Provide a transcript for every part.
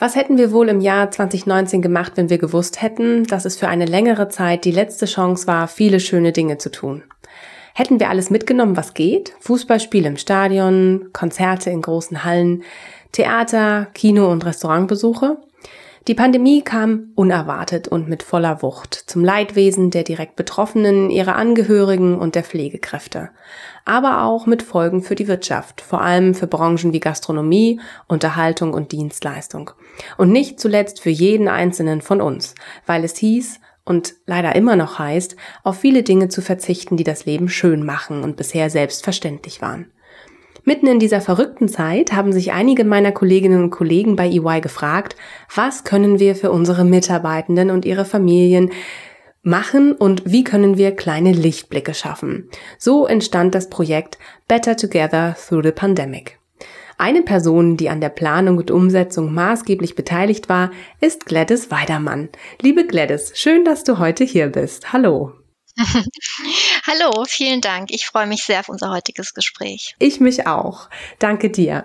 Was hätten wir wohl im Jahr 2019 gemacht, wenn wir gewusst hätten, dass es für eine längere Zeit die letzte Chance war, viele schöne Dinge zu tun? Hätten wir alles mitgenommen, was geht? Fußballspiele im Stadion, Konzerte in großen Hallen, Theater, Kino- und Restaurantbesuche? Die Pandemie kam unerwartet und mit voller Wucht zum Leidwesen der direkt Betroffenen, ihrer Angehörigen und der Pflegekräfte, aber auch mit Folgen für die Wirtschaft, vor allem für Branchen wie Gastronomie, Unterhaltung und Dienstleistung. Und nicht zuletzt für jeden einzelnen von uns, weil es hieß, und leider immer noch heißt, auf viele Dinge zu verzichten, die das Leben schön machen und bisher selbstverständlich waren. Mitten in dieser verrückten Zeit haben sich einige meiner Kolleginnen und Kollegen bei EY gefragt, was können wir für unsere Mitarbeitenden und ihre Familien machen und wie können wir kleine Lichtblicke schaffen. So entstand das Projekt Better Together Through the Pandemic. Eine Person, die an der Planung und Umsetzung maßgeblich beteiligt war, ist Gladys Weidermann. Liebe Gladys, schön, dass du heute hier bist. Hallo. Hallo, vielen Dank. Ich freue mich sehr auf unser heutiges Gespräch. Ich mich auch. Danke dir.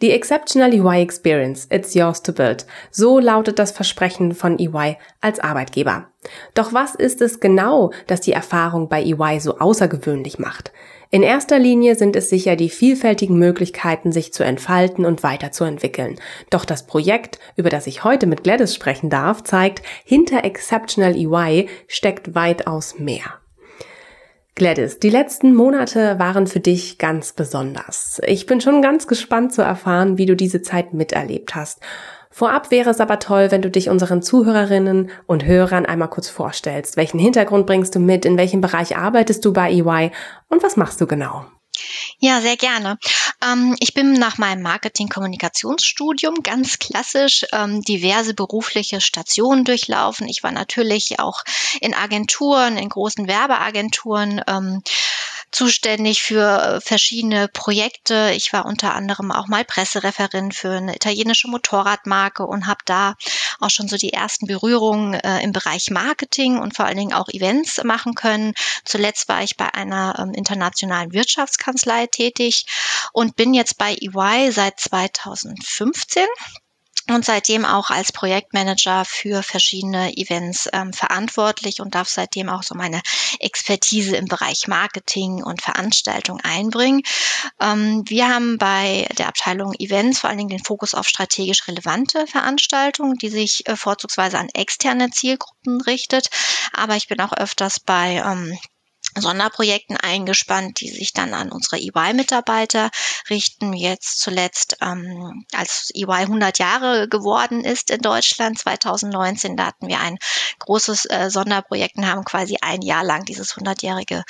Die Exceptional EY Experience, it's yours to build. So lautet das Versprechen von EY als Arbeitgeber. Doch was ist es genau, das die Erfahrung bei EY so außergewöhnlich macht? In erster Linie sind es sicher die vielfältigen Möglichkeiten, sich zu entfalten und weiterzuentwickeln. Doch das Projekt, über das ich heute mit Gladys sprechen darf, zeigt, hinter Exceptional EY steckt weitaus mehr. Gladys, die letzten Monate waren für dich ganz besonders. Ich bin schon ganz gespannt zu erfahren, wie du diese Zeit miterlebt hast. Vorab wäre es aber toll, wenn du dich unseren Zuhörerinnen und Hörern einmal kurz vorstellst. Welchen Hintergrund bringst du mit? In welchem Bereich arbeitest du bei EY? Und was machst du genau? Ja, sehr gerne. Ähm, ich bin nach meinem Marketing-Kommunikationsstudium ganz klassisch ähm, diverse berufliche Stationen durchlaufen. Ich war natürlich auch in Agenturen, in großen Werbeagenturen. Ähm, zuständig für äh, verschiedene Projekte. Ich war unter anderem auch mal Pressereferent für eine italienische Motorradmarke und habe da auch schon so die ersten Berührungen äh, im Bereich Marketing und vor allen Dingen auch Events machen können. Zuletzt war ich bei einer ähm, internationalen Wirtschaftskanzlei tätig und bin jetzt bei EY seit 2015 und seitdem auch als Projektmanager für verschiedene Events ähm, verantwortlich und darf seitdem auch so meine Expertise im Bereich Marketing und Veranstaltung einbringen. Ähm, wir haben bei der Abteilung Events vor allen Dingen den Fokus auf strategisch relevante Veranstaltungen, die sich äh, vorzugsweise an externe Zielgruppen richtet. Aber ich bin auch öfters bei ähm, Sonderprojekten eingespannt, die sich dann an unsere EY-Mitarbeiter richten. Jetzt zuletzt, ähm, als EY 100 Jahre geworden ist in Deutschland, 2019, da hatten wir ein großes äh, Sonderprojekt und haben quasi ein Jahr lang dieses 100-jährige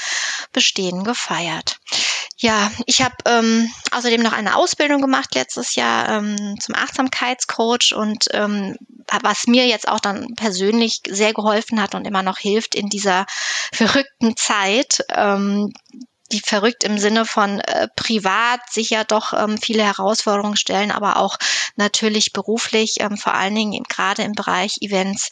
Bestehen gefeiert. Ja, ich habe ähm, außerdem noch eine Ausbildung gemacht letztes Jahr ähm, zum Achtsamkeitscoach und ähm, was mir jetzt auch dann persönlich sehr geholfen hat und immer noch hilft in dieser verrückten Zeit, ähm, die verrückt im Sinne von äh, privat sicher doch ähm, viele Herausforderungen stellen, aber auch natürlich beruflich, ähm, vor allen Dingen gerade im Bereich Events.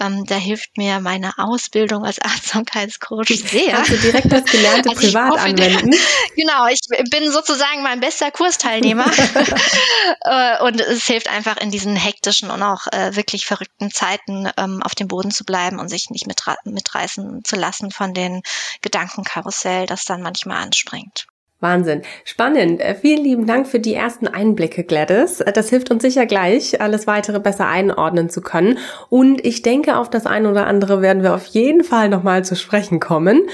Ähm, da hilft mir meine Ausbildung als Achtsamkeitscoach sehr. Kannst du direkt das Gelernte also privat hoffe, anwenden? genau, ich bin sozusagen mein bester Kursteilnehmer äh, und es hilft einfach in diesen hektischen und auch äh, wirklich verrückten Zeiten ähm, auf dem Boden zu bleiben und sich nicht mitreißen zu lassen von den Gedankenkarussell, das dann manchmal manchmal anstrengend. Wahnsinn. Spannend. Äh, vielen lieben Dank für die ersten Einblicke, Gladys. Äh, das hilft uns sicher gleich, alles weitere besser einordnen zu können. Und ich denke, auf das eine oder andere werden wir auf jeden Fall nochmal zu sprechen kommen.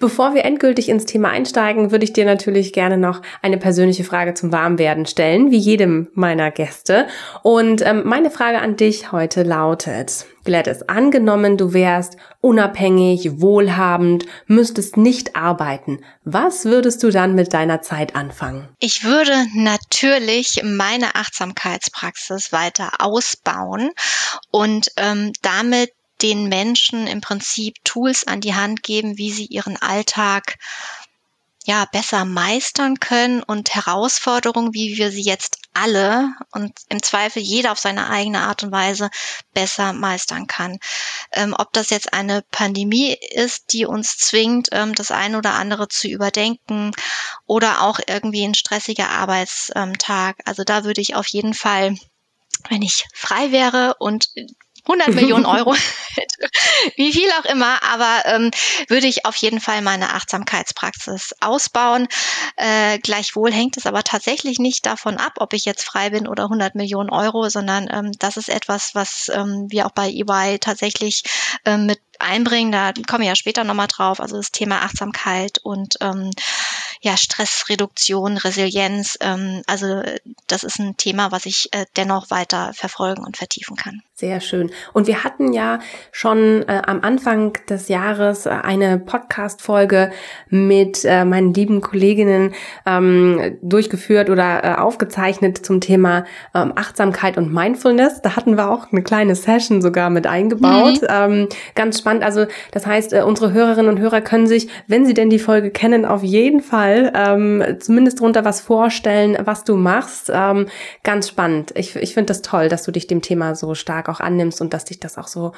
Bevor wir endgültig ins Thema einsteigen, würde ich dir natürlich gerne noch eine persönliche Frage zum Warmwerden stellen, wie jedem meiner Gäste. Und ähm, meine Frage an dich heute lautet, Gladys, angenommen, du wärst unabhängig, wohlhabend, müsstest nicht arbeiten. Was würdest du dann mit deiner Zeit anfangen? Ich würde natürlich meine Achtsamkeitspraxis weiter ausbauen und ähm, damit den Menschen im Prinzip Tools an die Hand geben, wie sie ihren Alltag ja besser meistern können und Herausforderungen, wie wir sie jetzt alle und im Zweifel jeder auf seine eigene Art und Weise besser meistern kann. Ähm, ob das jetzt eine Pandemie ist, die uns zwingt, ähm, das eine oder andere zu überdenken oder auch irgendwie ein stressiger Arbeitstag. Also da würde ich auf jeden Fall wenn ich frei wäre und 100 Millionen Euro wie viel auch immer, aber ähm, würde ich auf jeden Fall meine Achtsamkeitspraxis ausbauen. Äh, gleichwohl hängt es aber tatsächlich nicht davon ab, ob ich jetzt frei bin oder 100 Millionen Euro, sondern ähm, das ist etwas, was ähm, wir auch bei EY tatsächlich ähm, mit einbringen. Da kommen wir ja später nochmal drauf. Also das Thema Achtsamkeit und ähm, ja, Stressreduktion, Resilienz. Ähm, also das ist ein Thema, was ich äh, dennoch weiter verfolgen und vertiefen kann. Sehr schön. Und wir hatten ja schon äh, am Anfang des Jahres äh, eine Podcast-Folge mit äh, meinen lieben Kolleginnen ähm, durchgeführt oder äh, aufgezeichnet zum Thema ähm, Achtsamkeit und Mindfulness. Da hatten wir auch eine kleine Session sogar mit eingebaut. Mhm. Ähm, ganz spannend. Also das heißt, äh, unsere Hörerinnen und Hörer können sich, wenn sie denn die Folge kennen, auf jeden Fall ähm, zumindest drunter was vorstellen, was du machst. Ähm, ganz spannend. Ich, ich finde das toll, dass du dich dem Thema so stark auch annimmst und dass dich das auch so,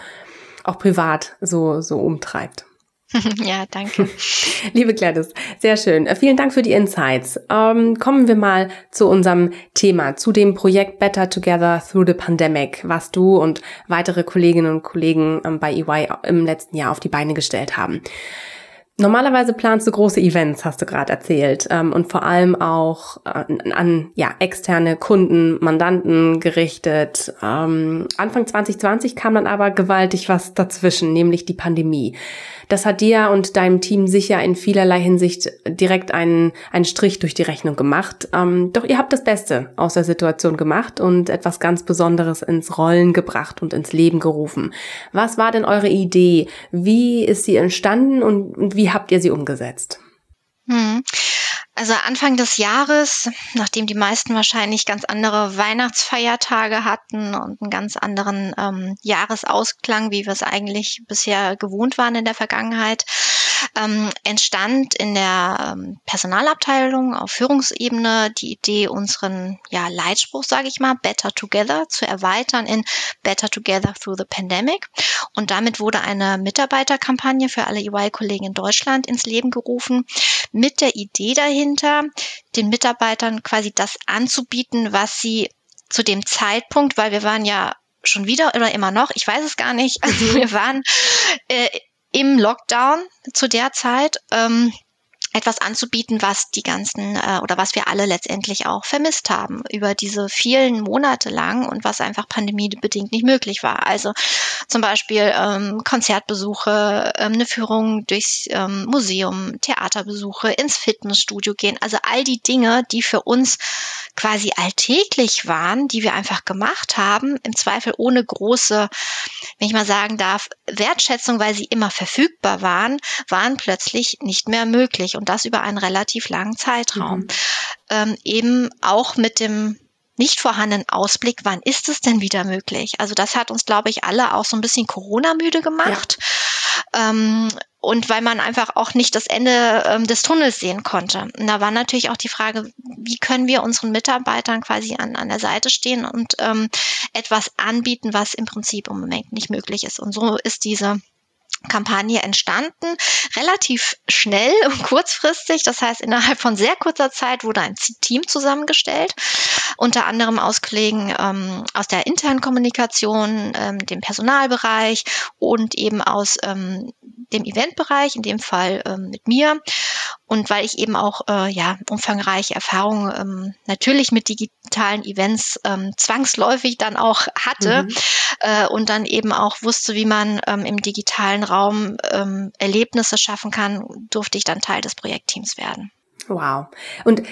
auch privat so, so umtreibt. Ja, danke. Liebe Gladys, sehr schön. Äh, vielen Dank für die Insights. Ähm, kommen wir mal zu unserem Thema, zu dem Projekt Better Together Through the Pandemic, was du und weitere Kolleginnen und Kollegen ähm, bei EY im letzten Jahr auf die Beine gestellt haben. Normalerweise planst du große Events, hast du gerade erzählt, ähm, und vor allem auch äh, an ja, externe Kunden, Mandanten gerichtet. Ähm, Anfang 2020 kam dann aber gewaltig was dazwischen, nämlich die Pandemie. Das hat dir und deinem Team sicher in vielerlei Hinsicht direkt einen, einen Strich durch die Rechnung gemacht. Ähm, doch ihr habt das Beste aus der Situation gemacht und etwas ganz Besonderes ins Rollen gebracht und ins Leben gerufen. Was war denn eure Idee? Wie ist sie entstanden und, und wie habt ihr sie umgesetzt? Hm. Also Anfang des Jahres, nachdem die meisten wahrscheinlich ganz andere Weihnachtsfeiertage hatten und einen ganz anderen ähm, Jahresausklang, wie wir es eigentlich bisher gewohnt waren in der Vergangenheit, ähm, entstand in der ähm, Personalabteilung auf Führungsebene die Idee, unseren ja, Leitspruch, sage ich mal, Better Together zu erweitern in Better Together Through the Pandemic. Und damit wurde eine Mitarbeiterkampagne für alle EY-Kollegen in Deutschland ins Leben gerufen, mit der Idee dahinter, den Mitarbeitern quasi das anzubieten, was sie zu dem Zeitpunkt, weil wir waren ja schon wieder oder immer noch, ich weiß es gar nicht, also wir waren äh, im Lockdown zu der Zeit. Ähm, etwas anzubieten, was die ganzen äh, oder was wir alle letztendlich auch vermisst haben über diese vielen Monate lang und was einfach pandemiebedingt nicht möglich war. Also zum Beispiel ähm, Konzertbesuche, ähm, eine Führung durchs ähm, Museum, Theaterbesuche, ins Fitnessstudio gehen. Also all die Dinge, die für uns quasi alltäglich waren, die wir einfach gemacht haben, im Zweifel ohne große, wenn ich mal sagen darf, Wertschätzung, weil sie immer verfügbar waren, waren plötzlich nicht mehr möglich das über einen relativ langen Zeitraum. Mhm. Ähm, eben auch mit dem nicht vorhandenen Ausblick, wann ist es denn wieder möglich? Also das hat uns, glaube ich, alle auch so ein bisschen Corona-müde gemacht. Ja. Ähm, und weil man einfach auch nicht das Ende ähm, des Tunnels sehen konnte. Und da war natürlich auch die Frage, wie können wir unseren Mitarbeitern quasi an, an der Seite stehen und ähm, etwas anbieten, was im Prinzip im Moment nicht möglich ist. Und so ist diese Kampagne entstanden, relativ schnell und kurzfristig. Das heißt, innerhalb von sehr kurzer Zeit wurde ein Team zusammengestellt, unter anderem aus Kollegen ähm, aus der internen Kommunikation, ähm, dem Personalbereich und eben aus ähm, dem Eventbereich, in dem Fall ähm, mit mir. Und weil ich eben auch äh, ja umfangreiche Erfahrungen ähm, natürlich mit digitalen Events ähm, zwangsläufig dann auch hatte mhm. äh, und dann eben auch wusste, wie man ähm, im digitalen Raum ähm, Erlebnisse schaffen kann, durfte ich dann Teil des Projektteams werden. Wow. Und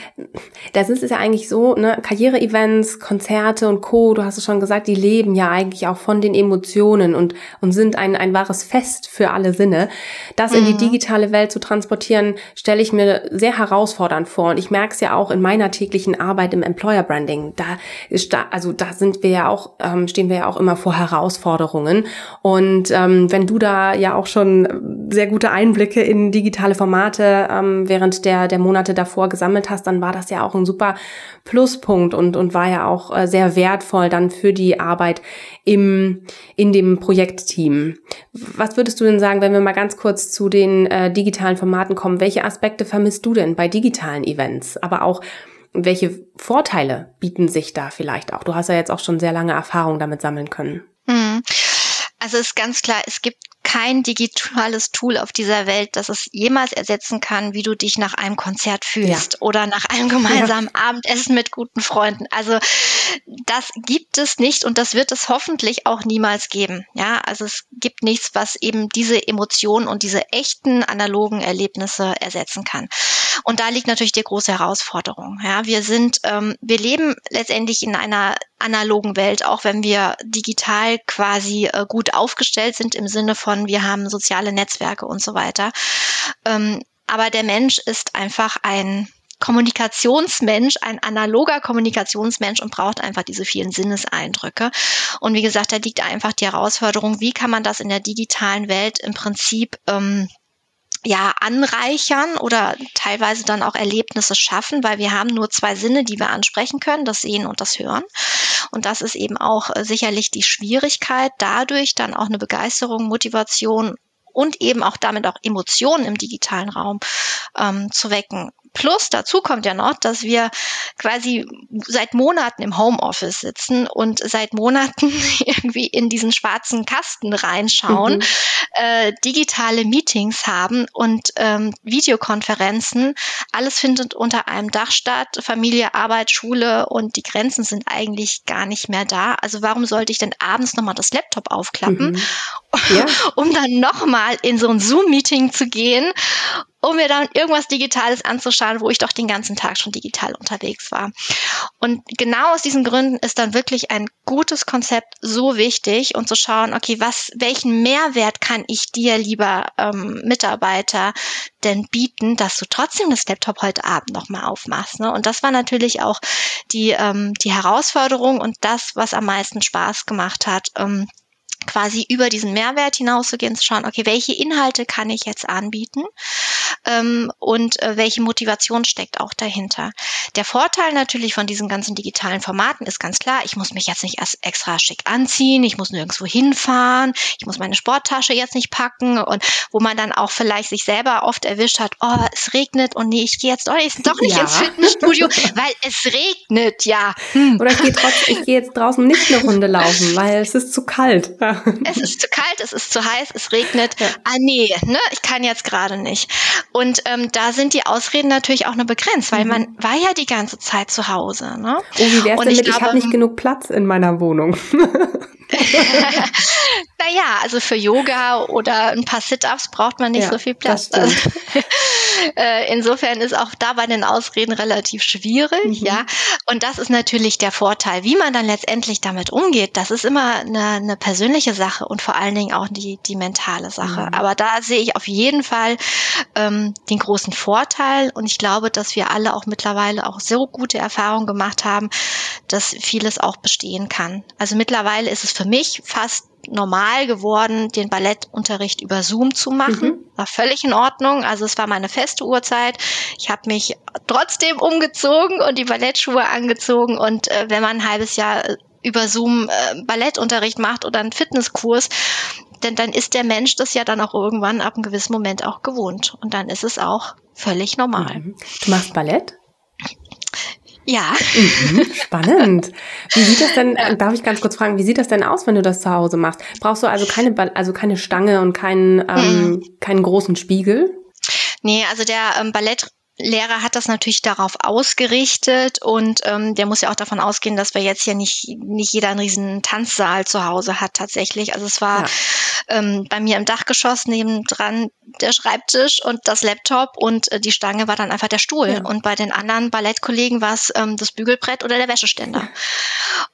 das ist es ja eigentlich so, ne, Karriere-Events, Konzerte und Co., du hast es schon gesagt, die leben ja eigentlich auch von den Emotionen und, und sind ein, ein wahres Fest für alle Sinne. Das mhm. in die mhm. digitale Welt zu transportieren, stelle ich mir sehr herausfordernd vor. Und ich merke es ja auch in meiner täglichen Arbeit im Employer Branding. Da ist da, also da sind wir ja auch, ähm, stehen wir ja auch immer vor Herausforderungen. Und ähm, wenn du da ja auch schon sehr gute Einblicke in digitale Formate ähm, während der, der Monate Monate davor gesammelt hast, dann war das ja auch ein super Pluspunkt und, und war ja auch äh, sehr wertvoll dann für die Arbeit im, in dem Projektteam. Was würdest du denn sagen, wenn wir mal ganz kurz zu den äh, digitalen Formaten kommen? Welche Aspekte vermisst du denn bei digitalen Events? Aber auch welche Vorteile bieten sich da vielleicht auch? Du hast ja jetzt auch schon sehr lange Erfahrung damit sammeln können. Hm. Also ist ganz klar, es gibt kein digitales Tool auf dieser Welt, das es jemals ersetzen kann, wie du dich nach einem Konzert fühlst ja. oder nach einem gemeinsamen ja. Abendessen mit guten Freunden. Also das gibt es nicht und das wird es hoffentlich auch niemals geben. Ja, also es gibt nichts, was eben diese Emotionen und diese echten analogen Erlebnisse ersetzen kann. Und da liegt natürlich die große Herausforderung. Ja, wir sind, ähm, wir leben letztendlich in einer analogen Welt, auch wenn wir digital quasi äh, gut aufgestellt sind im Sinne von, wir haben soziale Netzwerke und so weiter. Ähm, aber der Mensch ist einfach ein Kommunikationsmensch, ein analoger Kommunikationsmensch und braucht einfach diese vielen Sinneseindrücke. Und wie gesagt, da liegt einfach die Herausforderung, wie kann man das in der digitalen Welt im Prinzip ähm, ja, anreichern oder teilweise dann auch Erlebnisse schaffen, weil wir haben nur zwei Sinne, die wir ansprechen können, das Sehen und das Hören. Und das ist eben auch äh, sicherlich die Schwierigkeit, dadurch dann auch eine Begeisterung, Motivation und eben auch damit auch Emotionen im digitalen Raum ähm, zu wecken. Plus dazu kommt ja noch, dass wir quasi seit Monaten im Homeoffice sitzen und seit Monaten irgendwie in diesen schwarzen Kasten reinschauen, mhm. äh, digitale Meetings haben und ähm, Videokonferenzen. Alles findet unter einem Dach statt, Familie, Arbeit, Schule und die Grenzen sind eigentlich gar nicht mehr da. Also warum sollte ich denn abends nochmal das Laptop aufklappen, mhm. ja. um dann nochmal in so ein Zoom-Meeting zu gehen um mir dann irgendwas Digitales anzuschauen, wo ich doch den ganzen Tag schon digital unterwegs war. Und genau aus diesen Gründen ist dann wirklich ein gutes Konzept so wichtig und zu schauen, okay, was, welchen Mehrwert kann ich dir, lieber ähm, Mitarbeiter, denn bieten, dass du trotzdem das Laptop heute Abend nochmal aufmachst. Ne? Und das war natürlich auch die, ähm, die Herausforderung und das, was am meisten Spaß gemacht hat. Ähm, quasi über diesen Mehrwert hinauszugehen, zu schauen, okay, welche Inhalte kann ich jetzt anbieten ähm, und äh, welche Motivation steckt auch dahinter. Der Vorteil natürlich von diesen ganzen digitalen Formaten ist ganz klar, ich muss mich jetzt nicht erst extra schick anziehen, ich muss nirgendwo hinfahren, ich muss meine Sporttasche jetzt nicht packen und wo man dann auch vielleicht sich selber oft erwischt hat, oh, es regnet und nee, ich gehe jetzt doch, doch nicht ja. ins Fitnessstudio, weil es regnet, ja. Hm. Oder ich gehe gehe jetzt draußen nicht eine Runde laufen, weil es ist zu kalt. Es ist zu kalt, es ist zu heiß, es regnet. Ja. Ah nee, ne, ich kann jetzt gerade nicht. Und ähm, da sind die Ausreden natürlich auch nur begrenzt, weil mhm. man war ja die ganze Zeit zu Hause. Ne? Oh, wie wär's Und denn mit, ich, ich habe nicht genug Platz in meiner Wohnung. naja, also für Yoga oder ein paar Sit-ups braucht man nicht ja, so viel Platz. Also, äh, insofern ist auch da bei den Ausreden relativ schwierig, mhm. ja. Und das ist natürlich der Vorteil. Wie man dann letztendlich damit umgeht, das ist immer eine, eine persönliche Sache und vor allen Dingen auch die, die mentale Sache. Mhm. Aber da sehe ich auf jeden Fall ähm, den großen Vorteil und ich glaube, dass wir alle auch mittlerweile auch so gute Erfahrungen gemacht haben, dass vieles auch bestehen kann. Also mittlerweile ist es für mich fast normal geworden, den Ballettunterricht über Zoom zu machen. Mhm. War völlig in Ordnung. Also es war meine feste Uhrzeit. Ich habe mich trotzdem umgezogen und die Ballettschuhe angezogen. Und äh, wenn man ein halbes Jahr äh, über Zoom äh, Ballettunterricht macht oder einen Fitnesskurs, denn dann ist der Mensch das ja dann auch irgendwann ab einem gewissen Moment auch gewohnt. Und dann ist es auch völlig normal. Mhm. Du machst Ballett? Ja. Mhm, spannend. Wie sieht das denn, darf ich ganz kurz fragen, wie sieht das denn aus, wenn du das zu Hause machst? Brauchst du also keine, also keine Stange und keinen, ähm, mhm. keinen großen Spiegel? Nee, also der ähm, Ballett Lehrer hat das natürlich darauf ausgerichtet und ähm, der muss ja auch davon ausgehen, dass wir jetzt hier nicht, nicht jeder einen riesen Tanzsaal zu Hause hat tatsächlich. Also es war ja. ähm, bei mir im Dachgeschoss nebendran der Schreibtisch und das Laptop und äh, die Stange war dann einfach der Stuhl. Ja. Und bei den anderen Ballettkollegen war es ähm, das Bügelbrett oder der Wäscheständer.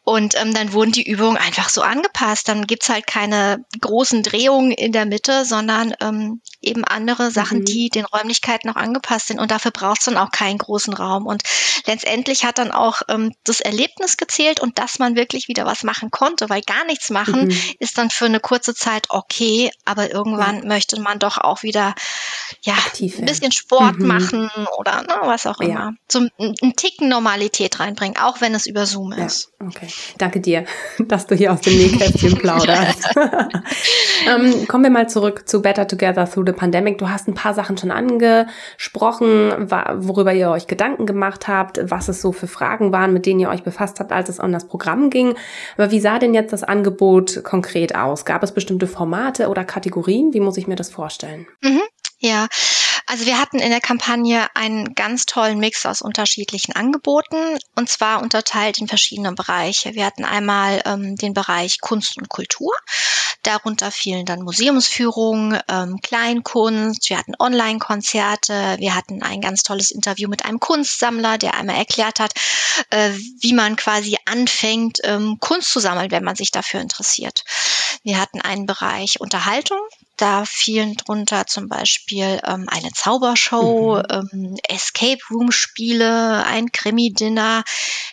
Und ähm, dann wurden die Übungen einfach so angepasst. Dann gibt's halt keine großen Drehungen in der Mitte, sondern ähm, eben andere Sachen, mhm. die den Räumlichkeiten auch angepasst sind. Und dafür braucht's dann auch keinen großen Raum. Und letztendlich hat dann auch ähm, das Erlebnis gezählt und dass man wirklich wieder was machen konnte, weil gar nichts machen mhm. ist dann für eine kurze Zeit okay, aber irgendwann ja. möchte man doch auch wieder ja, Aktiv ein bisschen Sport mhm. machen oder ne, was auch immer. Zum einen Ticken Normalität reinbringen, auch wenn es über Zoom ist. Okay. Danke dir, dass du hier aus dem Nähkästchen plauderst. ähm, kommen wir mal zurück zu Better Together Through the Pandemic. Du hast ein paar Sachen schon angesprochen, worüber ihr euch Gedanken gemacht habt, was es so für Fragen waren, mit denen ihr euch befasst habt, als es um das Programm ging. Aber wie sah denn jetzt das Angebot konkret aus? Gab es bestimmte Formate oder Kategorien? Wie muss ich mir das vorstellen? Mhm. Ja, also wir hatten in der Kampagne einen ganz tollen Mix aus unterschiedlichen Angeboten und zwar unterteilt in verschiedene Bereiche. Wir hatten einmal ähm, den Bereich Kunst und Kultur. Darunter fielen dann Museumsführungen, ähm, Kleinkunst, wir hatten Online-Konzerte, wir hatten ein ganz tolles Interview mit einem Kunstsammler, der einmal erklärt hat, äh, wie man quasi anfängt, ähm, Kunst zu sammeln, wenn man sich dafür interessiert. Wir hatten einen Bereich Unterhaltung, da fielen drunter zum Beispiel ähm, eine Zaubershow, mhm. ähm, Escape Room Spiele, ein Krimi-Dinner,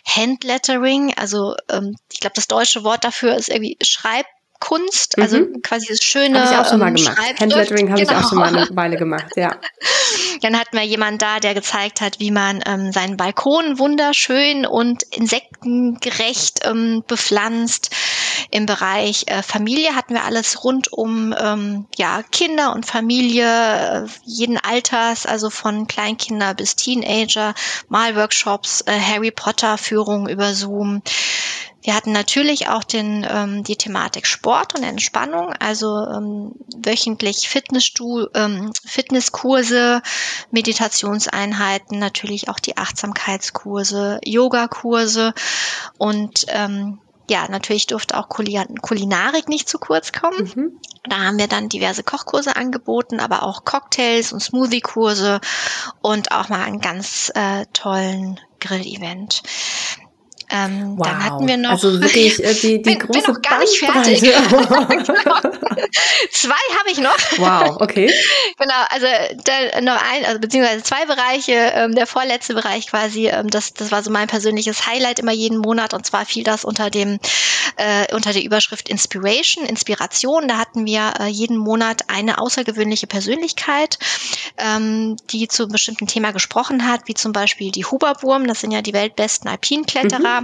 Handlettering. Also ähm, ich glaube, das deutsche Wort dafür ist irgendwie Schreib Kunst, also mhm. quasi das schöne. Habe ich auch schon mal gemacht. Handlettering habe genau. ich auch schon mal eine Weile gemacht, ja. Dann hatten wir jemanden da, der gezeigt hat, wie man ähm, seinen Balkon wunderschön und insektengerecht ähm, bepflanzt. Im Bereich äh, Familie hatten wir alles rund um ähm, ja, Kinder und Familie äh, jeden Alters, also von Kleinkinder bis Teenager, Malworkshops, äh, Harry Potter Führungen über Zoom. Wir hatten natürlich auch den, ähm, die Thematik Sport und Entspannung, also ähm, wöchentlich Fitnessstu ähm, Fitnesskurse, Meditationseinheiten, natürlich auch die Achtsamkeitskurse, Yogakurse und ähm, ja, natürlich durfte auch Kulinarik nicht zu kurz kommen. Mhm. Da haben wir dann diverse Kochkurse angeboten, aber auch Cocktails und Smoothie-Kurse und auch mal einen ganz äh, tollen Grill-Event. Ähm, wow. Dann hatten wir noch. Also wirklich äh, die, die bin, große bin noch gar nicht fertig. genau. Zwei habe ich noch. Wow, okay. genau, also da, noch ein, also beziehungsweise zwei Bereiche. Ähm, der vorletzte Bereich quasi, ähm, das, das war so mein persönliches Highlight immer jeden Monat und zwar fiel das unter dem äh, unter der Überschrift Inspiration, Inspiration. Da hatten wir äh, jeden Monat eine außergewöhnliche Persönlichkeit, ähm, die zu einem bestimmten Thema gesprochen hat, wie zum Beispiel die Huberwurm. Das sind ja die weltbesten Alpinkletterer. Mhm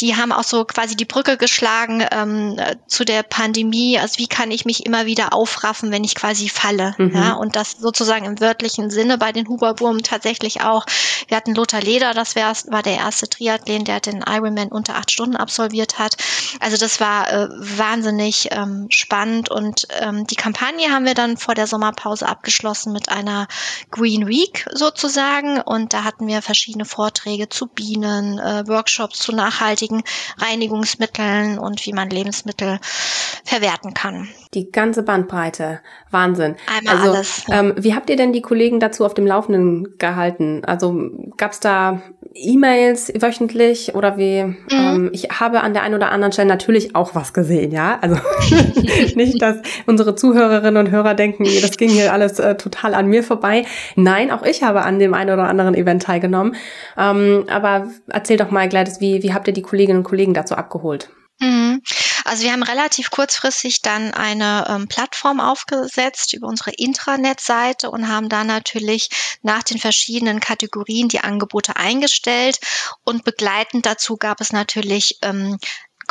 die haben auch so quasi die Brücke geschlagen ähm, zu der Pandemie. Also wie kann ich mich immer wieder aufraffen, wenn ich quasi falle? Mhm. Ja, und das sozusagen im wörtlichen Sinne bei den Huberwurmen tatsächlich auch. Wir hatten Lothar Leder, das wär, war der erste Triathlet, der den Ironman unter acht Stunden absolviert hat. Also das war äh, wahnsinnig ähm, spannend und ähm, die Kampagne haben wir dann vor der Sommerpause abgeschlossen mit einer Green Week sozusagen und da hatten wir verschiedene Vorträge zu Bienen, äh, Workshops zu nachhaltigen Reinigungsmitteln und wie man Lebensmittel verwerten kann. Die ganze Bandbreite. Wahnsinn. Einmal also, alles. Ähm, wie habt ihr denn die Kollegen dazu auf dem Laufenden gehalten? Also gab es da E-Mails wöchentlich oder wie? Mhm. Ähm, ich habe an der einen oder anderen Stelle natürlich auch was gesehen, ja. Also nicht, dass unsere Zuhörerinnen und Hörer denken, das ging hier alles äh, total an mir vorbei. Nein, auch ich habe an dem einen oder anderen Event teilgenommen. Ähm, aber erzähl doch mal, Gladys, wie, wie habt ihr die Kolleginnen und Kollegen dazu abgeholt? Mhm. Also wir haben relativ kurzfristig dann eine ähm, Plattform aufgesetzt über unsere Intranet-Seite und haben da natürlich nach den verschiedenen Kategorien die Angebote eingestellt und begleitend dazu gab es natürlich ähm,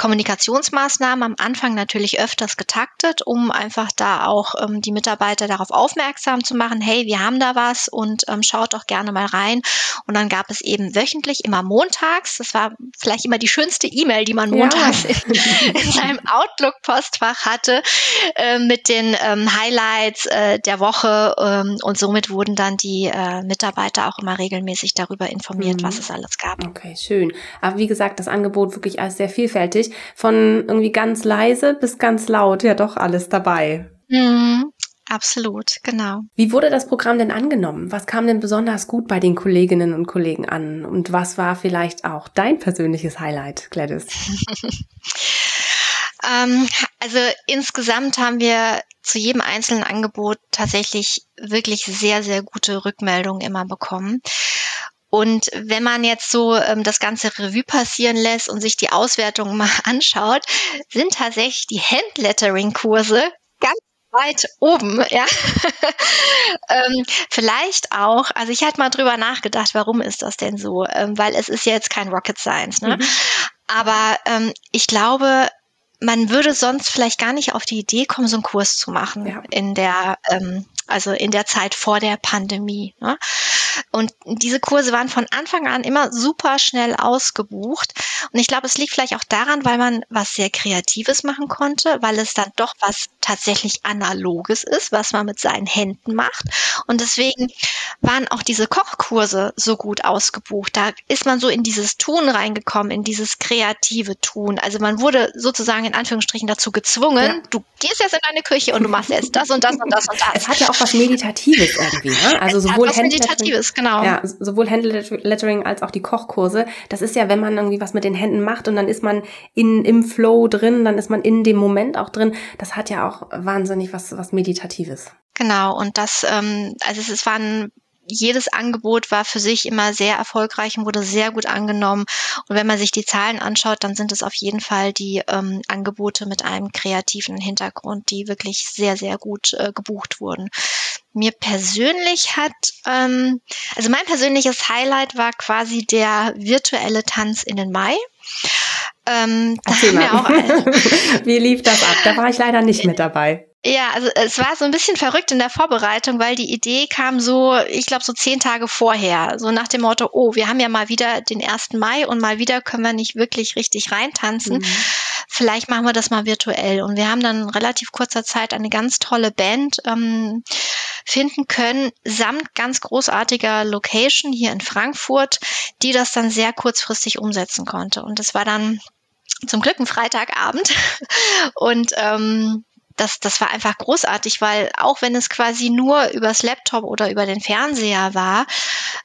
Kommunikationsmaßnahmen am Anfang natürlich öfters getaktet, um einfach da auch ähm, die Mitarbeiter darauf aufmerksam zu machen, hey, wir haben da was und ähm, schaut doch gerne mal rein. Und dann gab es eben wöchentlich, immer montags, das war vielleicht immer die schönste E-Mail, die man montags ja. in, in, seinem Outlook-Postfach hatte, äh, mit den ähm, Highlights äh, der Woche. Ähm, und somit wurden dann die äh, Mitarbeiter auch immer regelmäßig darüber informiert, mhm. was es alles gab. Okay, schön. Aber wie gesagt, das Angebot wirklich alles sehr vielfältig. Von irgendwie ganz leise bis ganz laut, ja doch alles dabei. Mhm. Absolut, genau. Wie wurde das Programm denn angenommen? Was kam denn besonders gut bei den Kolleginnen und Kollegen an? Und was war vielleicht auch dein persönliches Highlight, Gladys? ähm, also insgesamt haben wir zu jedem einzelnen Angebot tatsächlich wirklich sehr, sehr gute Rückmeldungen immer bekommen. Und wenn man jetzt so ähm, das ganze Revue passieren lässt und sich die Auswertungen mal anschaut, sind tatsächlich die Handlettering-Kurse ganz weit oben, ja. ähm, vielleicht auch, also ich hatte mal drüber nachgedacht, warum ist das denn so? Ähm, weil es ist ja jetzt kein Rocket Science, ne? Mhm. Aber ähm, ich glaube, man würde sonst vielleicht gar nicht auf die Idee kommen, so einen Kurs zu machen ja. in der, ähm, also in der Zeit vor der Pandemie. Ne? Und diese Kurse waren von Anfang an immer super schnell ausgebucht. Und ich glaube, es liegt vielleicht auch daran, weil man was sehr Kreatives machen konnte, weil es dann doch was tatsächlich Analoges ist, was man mit seinen Händen macht. Und deswegen waren auch diese Kochkurse so gut ausgebucht. Da ist man so in dieses Tun reingekommen, in dieses kreative Tun. Also man wurde sozusagen in Anführungsstrichen dazu gezwungen, ja. du gehst jetzt in deine Küche und du machst jetzt das und das und das und das. Es hat ja auch was Meditatives irgendwie, ne? Also sowohl was Meditatives, genau. Ja, sowohl Handlettering als auch die Kochkurse. Das ist ja, wenn man irgendwie was mit den Händen macht und dann ist man in, im Flow drin, dann ist man in dem Moment auch drin. Das hat ja auch wahnsinnig was, was Meditatives. Genau, und das, ähm, also es waren jedes Angebot war für sich immer sehr erfolgreich und wurde sehr gut angenommen. Und wenn man sich die Zahlen anschaut, dann sind es auf jeden Fall die ähm, Angebote mit einem kreativen Hintergrund, die wirklich sehr, sehr gut äh, gebucht wurden. Mir persönlich hat, ähm, also mein persönliches Highlight war quasi der virtuelle Tanz in den Mai. Ähm, Erzähl mal. Auch, Wie lief das ab? Da war ich leider nicht mit dabei. Ja, also es war so ein bisschen verrückt in der Vorbereitung, weil die Idee kam so, ich glaube, so zehn Tage vorher. So nach dem Motto, oh, wir haben ja mal wieder den 1. Mai und mal wieder können wir nicht wirklich richtig reintanzen. Mhm. Vielleicht machen wir das mal virtuell. Und wir haben dann in relativ kurzer Zeit eine ganz tolle Band ähm, finden können, samt ganz großartiger Location hier in Frankfurt, die das dann sehr kurzfristig umsetzen konnte. Und das war dann zum Glück ein Freitagabend. Und ähm, das, das war einfach großartig, weil auch wenn es quasi nur übers Laptop oder über den Fernseher war,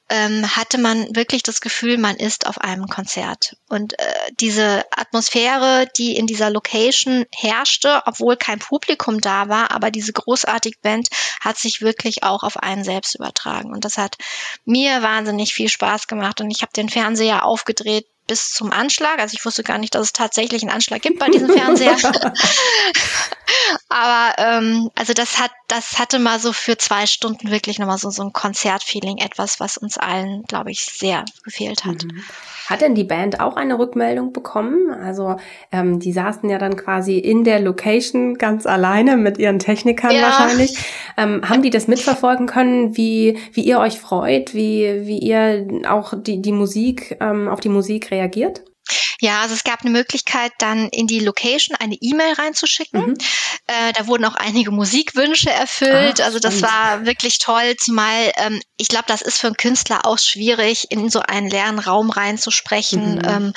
ähm, hatte man wirklich das Gefühl, man ist auf einem Konzert. Und äh, diese Atmosphäre, die in dieser Location herrschte, obwohl kein Publikum da war, aber diese großartige Band hat sich wirklich auch auf einen selbst übertragen. Und das hat mir wahnsinnig viel Spaß gemacht. Und ich habe den Fernseher aufgedreht bis zum Anschlag. Also ich wusste gar nicht, dass es tatsächlich einen Anschlag gibt bei diesem Fernseher. Aber ähm, also das hat, das hatte mal so für zwei Stunden wirklich nochmal so, so ein Konzertfeeling, etwas, was uns allen, glaube ich, sehr gefehlt hat. Mhm. Hat denn die Band auch eine Rückmeldung bekommen? Also ähm, die saßen ja dann quasi in der Location ganz alleine mit ihren Technikern ja. wahrscheinlich. Ähm, haben die das mitverfolgen können, wie, wie ihr euch freut, wie, wie ihr auch die, die Musik, ähm, auf die Musik reagiert? Ja, also es gab eine Möglichkeit, dann in die Location eine E-Mail reinzuschicken. Mhm. Äh, da wurden auch einige Musikwünsche erfüllt. Ah, also das war wirklich toll, zumal ähm, ich glaube, das ist für einen Künstler auch schwierig, in so einen leeren Raum reinzusprechen. Mhm. Ähm,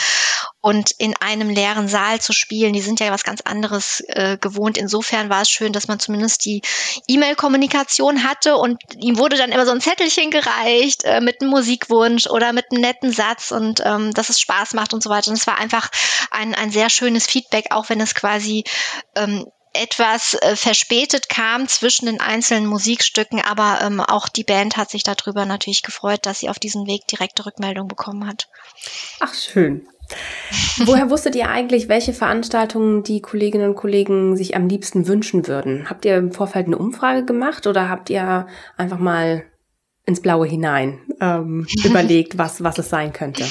und in einem leeren Saal zu spielen. Die sind ja was ganz anderes äh, gewohnt. Insofern war es schön, dass man zumindest die E-Mail-Kommunikation hatte und ihm wurde dann immer so ein Zettelchen gereicht äh, mit einem Musikwunsch oder mit einem netten Satz und ähm, dass es Spaß macht und so weiter. Und es war einfach ein, ein sehr schönes Feedback, auch wenn es quasi ähm, etwas äh, verspätet kam zwischen den einzelnen Musikstücken, aber ähm, auch die Band hat sich darüber natürlich gefreut, dass sie auf diesem Weg direkte Rückmeldung bekommen hat. Ach schön. Woher wusstet ihr eigentlich, welche Veranstaltungen die Kolleginnen und Kollegen sich am liebsten wünschen würden? Habt ihr im Vorfeld eine Umfrage gemacht oder habt ihr einfach mal ins Blaue hinein ähm, überlegt, was, was es sein könnte?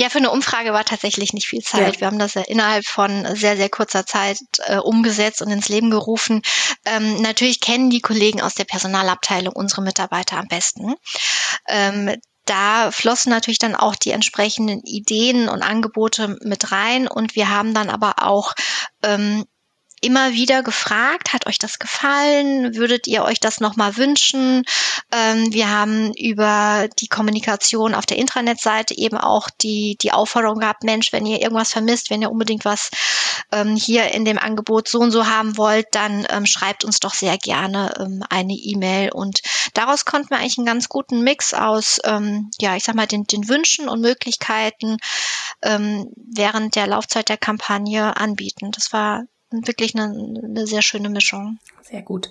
Ja, für eine Umfrage war tatsächlich nicht viel Zeit. Ja. Wir haben das ja innerhalb von sehr, sehr kurzer Zeit äh, umgesetzt und ins Leben gerufen. Ähm, natürlich kennen die Kollegen aus der Personalabteilung unsere Mitarbeiter am besten. Ähm, da flossen natürlich dann auch die entsprechenden Ideen und Angebote mit rein. Und wir haben dann aber auch ähm, immer wieder gefragt, hat euch das gefallen? Würdet ihr euch das nochmal wünschen? Ähm, wir haben über die Kommunikation auf der Intranet-Seite eben auch die, die Aufforderung gehabt, Mensch, wenn ihr irgendwas vermisst, wenn ihr unbedingt was ähm, hier in dem Angebot so und so haben wollt, dann ähm, schreibt uns doch sehr gerne ähm, eine E-Mail. Und daraus konnten wir eigentlich einen ganz guten Mix aus, ähm, ja, ich sag mal, den, den Wünschen und Möglichkeiten ähm, während der Laufzeit der Kampagne anbieten. Das war wirklich eine, eine sehr schöne Mischung. Sehr gut.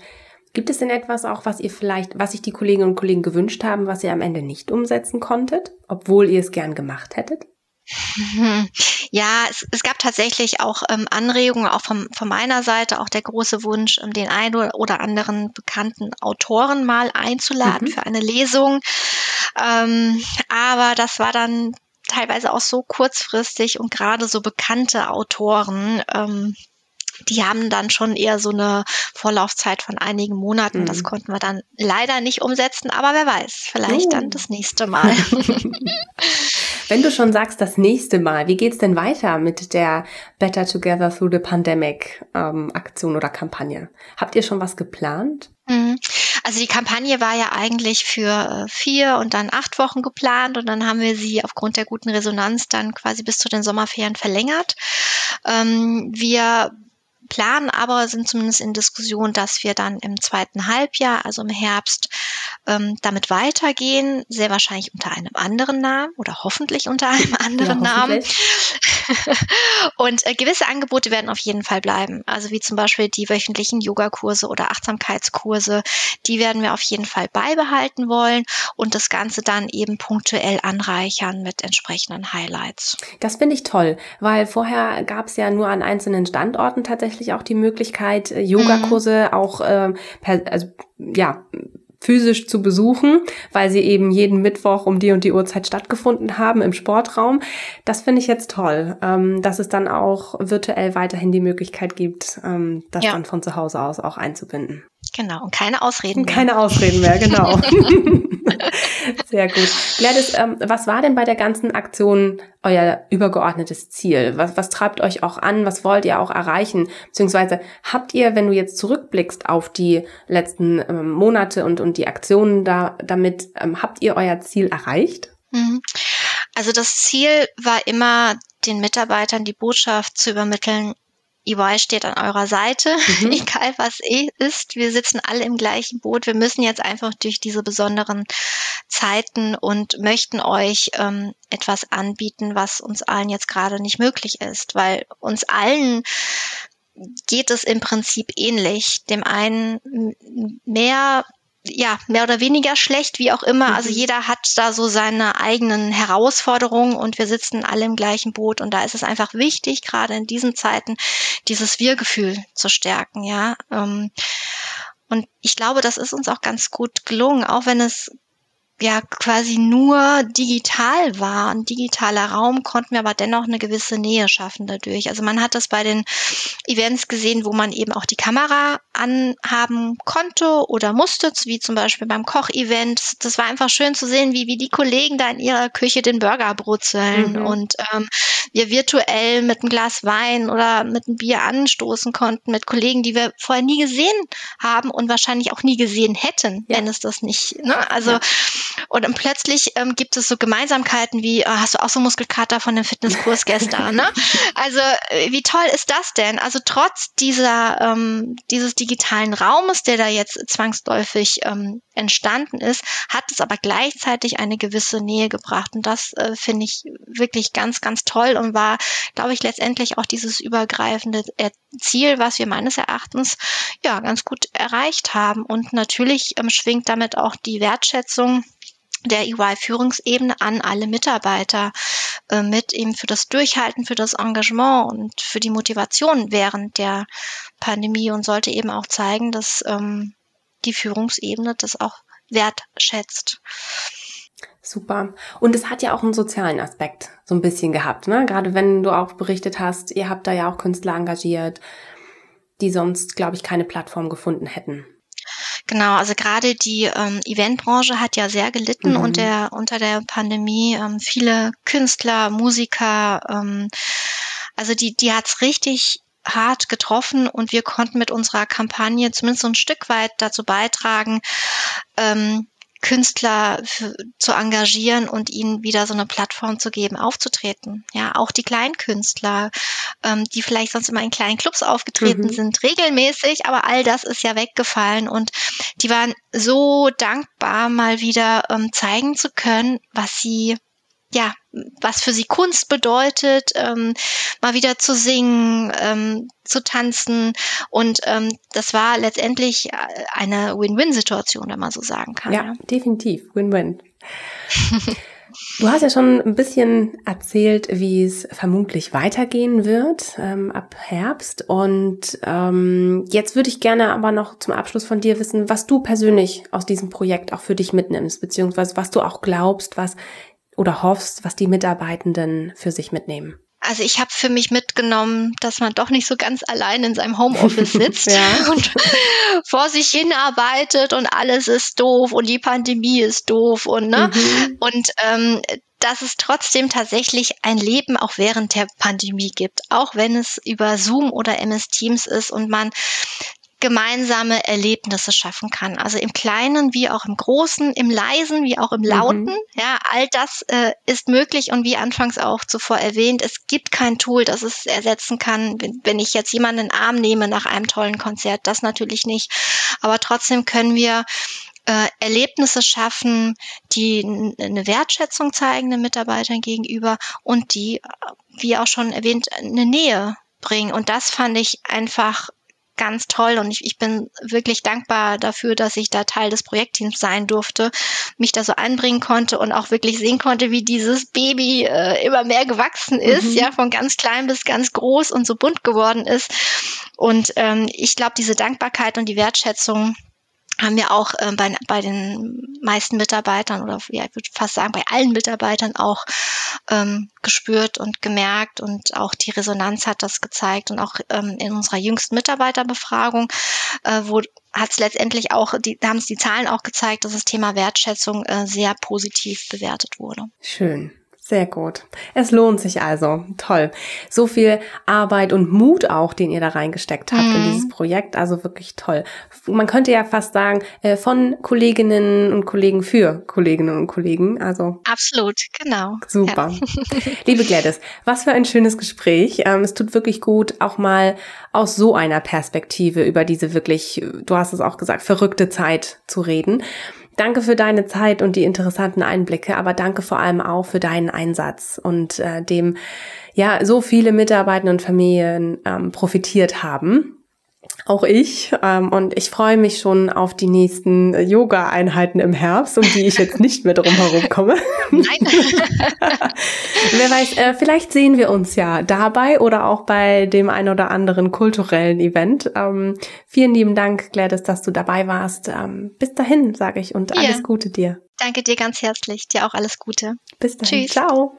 Gibt es denn etwas auch, was ihr vielleicht, was sich die Kolleginnen und Kollegen gewünscht haben, was ihr am Ende nicht umsetzen konntet, obwohl ihr es gern gemacht hättet? Ja, es, es gab tatsächlich auch ähm, Anregungen, auch vom, von meiner Seite, auch der große Wunsch, ähm, den einen oder anderen bekannten Autoren mal einzuladen mhm. für eine Lesung. Ähm, aber das war dann teilweise auch so kurzfristig und gerade so bekannte Autoren, ähm, die haben dann schon eher so eine Vorlaufzeit von einigen Monaten. Mhm. Das konnten wir dann leider nicht umsetzen, aber wer weiß, vielleicht oh. dann das nächste Mal. Wenn du schon sagst, das nächste Mal, wie geht's denn weiter mit der Better Together Through the Pandemic ähm, Aktion oder Kampagne? Habt ihr schon was geplant? Mhm. Also die Kampagne war ja eigentlich für äh, vier und dann acht Wochen geplant und dann haben wir sie aufgrund der guten Resonanz dann quasi bis zu den Sommerferien verlängert. Ähm, wir planen aber, sind zumindest in Diskussion, dass wir dann im zweiten Halbjahr, also im Herbst, ähm, damit weitergehen, sehr wahrscheinlich unter einem anderen Namen oder hoffentlich unter einem anderen ja, Namen. Und äh, gewisse Angebote werden auf jeden Fall bleiben. Also wie zum Beispiel die wöchentlichen Yogakurse oder Achtsamkeitskurse, die werden wir auf jeden Fall beibehalten wollen und das Ganze dann eben punktuell anreichern mit entsprechenden Highlights. Das finde ich toll, weil vorher gab es ja nur an einzelnen Standorten tatsächlich auch die Möglichkeit, äh, Yogakurse mhm. auch äh, per, also ja physisch zu besuchen, weil sie eben jeden Mittwoch um die und die Uhrzeit stattgefunden haben im Sportraum. Das finde ich jetzt toll, ähm, dass es dann auch virtuell weiterhin die Möglichkeit gibt, ähm, das ja. dann von zu Hause aus auch einzubinden. Genau, und keine Ausreden mehr. Keine Ausreden mehr, genau. Sehr gut. Gladys, ähm, was war denn bei der ganzen Aktion euer übergeordnetes Ziel? Was, was treibt euch auch an? Was wollt ihr auch erreichen? Beziehungsweise habt ihr, wenn du jetzt zurückblickst auf die letzten ähm, Monate und, und die Aktionen da, damit, ähm, habt ihr euer Ziel erreicht? Mhm. Also das Ziel war immer, den Mitarbeitern die Botschaft zu übermitteln, EY steht an eurer Seite, mhm. egal was eh ist. Wir sitzen alle im gleichen Boot. Wir müssen jetzt einfach durch diese besonderen Zeiten und möchten euch ähm, etwas anbieten, was uns allen jetzt gerade nicht möglich ist, weil uns allen geht es im Prinzip ähnlich. Dem einen mehr ja, mehr oder weniger schlecht, wie auch immer. Also mhm. Also jeder hat da so seine eigenen Herausforderungen und wir sitzen alle im gleichen Boot. Und da ist es einfach wichtig, gerade in diesen Zeiten, dieses Wir-Gefühl zu stärken, ja. Ähm, und ich glaube, das ist uns auch ganz gut gelungen, auch wenn es ja quasi nur digital war, ein digitaler Raum, konnten wir aber dennoch eine gewisse Nähe schaffen dadurch. Also man hat das bei den Events gesehen, wo man eben auch die Kamera anhaben konnte oder musste, wie zum Beispiel beim Kochevent. Das war einfach schön zu sehen, wie, wie die Kollegen da in ihrer Küche den Burger brutzeln mhm. und ähm, wir virtuell mit einem Glas Wein oder mit einem Bier anstoßen konnten mit Kollegen, die wir vorher nie gesehen haben und wahrscheinlich auch nie gesehen hätten, ja. wenn es das nicht. Ne? Also ja. Und dann plötzlich ähm, gibt es so Gemeinsamkeiten wie, oh, hast du auch so Muskelkater von dem Fitnesskurs gestern, ne? Also äh, wie toll ist das denn? Also trotz dieser, ähm, dieses digitalen Raumes, der da jetzt zwangsläufig ähm, entstanden ist, hat es aber gleichzeitig eine gewisse Nähe gebracht. Und das äh, finde ich wirklich ganz, ganz toll und war, glaube ich, letztendlich auch dieses übergreifende Ziel, was wir meines Erachtens ja ganz gut erreicht haben. Und natürlich ähm, schwingt damit auch die Wertschätzung der EY-Führungsebene an alle Mitarbeiter äh, mit eben für das Durchhalten, für das Engagement und für die Motivation während der Pandemie und sollte eben auch zeigen, dass ähm, die Führungsebene das auch wertschätzt. Super. Und es hat ja auch einen sozialen Aspekt so ein bisschen gehabt, ne? Gerade wenn du auch berichtet hast, ihr habt da ja auch Künstler engagiert, die sonst, glaube ich, keine Plattform gefunden hätten. Genau, also gerade die ähm, Eventbranche hat ja sehr gelitten mhm. unter, der, unter der Pandemie. Ähm, viele Künstler, Musiker, ähm, also die, die hat's richtig hart getroffen und wir konnten mit unserer Kampagne zumindest so ein Stück weit dazu beitragen, ähm, Künstler für, zu engagieren und ihnen wieder so eine Plattform zu geben, aufzutreten. Ja, auch die Kleinkünstler, ähm, die vielleicht sonst immer in kleinen Clubs aufgetreten mhm. sind, regelmäßig, aber all das ist ja weggefallen und die waren so dankbar, mal wieder ähm, zeigen zu können, was sie ja, was für sie Kunst bedeutet, ähm, mal wieder zu singen, ähm, zu tanzen. Und ähm, das war letztendlich äh, eine Win-Win-Situation, wenn man so sagen kann. Ja, ja. definitiv. Win-Win. Du hast ja schon ein bisschen erzählt, wie es vermutlich weitergehen wird ähm, ab Herbst. Und ähm, jetzt würde ich gerne aber noch zum Abschluss von dir wissen, was du persönlich aus diesem Projekt auch für dich mitnimmst, beziehungsweise was du auch glaubst, was oder hoffst, was die Mitarbeitenden für sich mitnehmen? Also ich habe für mich mitgenommen, dass man doch nicht so ganz allein in seinem Homeoffice sitzt ja. und vor sich hin arbeitet und alles ist doof und die Pandemie ist doof und ne mhm. und ähm, dass es trotzdem tatsächlich ein Leben auch während der Pandemie gibt, auch wenn es über Zoom oder MS Teams ist und man gemeinsame Erlebnisse schaffen kann. Also im Kleinen wie auch im Großen, im Leisen wie auch im Lauten. Mhm. Ja, all das äh, ist möglich und wie anfangs auch zuvor erwähnt, es gibt kein Tool, das es ersetzen kann, wenn, wenn ich jetzt jemanden in den Arm nehme nach einem tollen Konzert. Das natürlich nicht. Aber trotzdem können wir äh, Erlebnisse schaffen, die eine Wertschätzung zeigen den Mitarbeitern gegenüber und die, wie auch schon erwähnt, eine Nähe bringen. Und das fand ich einfach ganz toll und ich, ich bin wirklich dankbar dafür, dass ich da Teil des Projektteams sein durfte, mich da so einbringen konnte und auch wirklich sehen konnte, wie dieses Baby äh, immer mehr gewachsen ist, mhm. ja, von ganz klein bis ganz groß und so bunt geworden ist. Und ähm, ich glaube, diese Dankbarkeit und die Wertschätzung haben wir auch äh, bei, bei den meisten Mitarbeitern oder ja, ich würde fast sagen bei allen Mitarbeitern auch ähm, gespürt und gemerkt und auch die Resonanz hat das gezeigt und auch ähm, in unserer jüngsten Mitarbeiterbefragung, äh, wo hat es letztendlich auch, die, haben es die Zahlen auch gezeigt, dass das Thema Wertschätzung äh, sehr positiv bewertet wurde. Schön. Sehr gut. Es lohnt sich also. Toll. So viel Arbeit und Mut auch, den ihr da reingesteckt habt mhm. in dieses Projekt. Also wirklich toll. Man könnte ja fast sagen, äh, von Kolleginnen und Kollegen für Kolleginnen und Kollegen. Also. Absolut, genau. Super. Ja. Liebe Gladys, was für ein schönes Gespräch. Ähm, es tut wirklich gut, auch mal aus so einer Perspektive über diese wirklich, du hast es auch gesagt, verrückte Zeit zu reden. Danke für deine Zeit und die interessanten Einblicke, aber danke vor allem auch für deinen Einsatz und äh, dem ja so viele Mitarbeiter und Familien ähm, profitiert haben auch ich. Ähm, und ich freue mich schon auf die nächsten Yoga-Einheiten im Herbst, um die ich jetzt nicht mehr drum herum komme. Nein. Wer weiß, äh, vielleicht sehen wir uns ja dabei oder auch bei dem ein oder anderen kulturellen Event. Ähm, vielen lieben Dank, Gladys, dass du dabei warst. Ähm, bis dahin, sage ich, und alles Gute dir. Danke dir ganz herzlich. Dir auch alles Gute. Bis dahin. Tschüss. Ciao.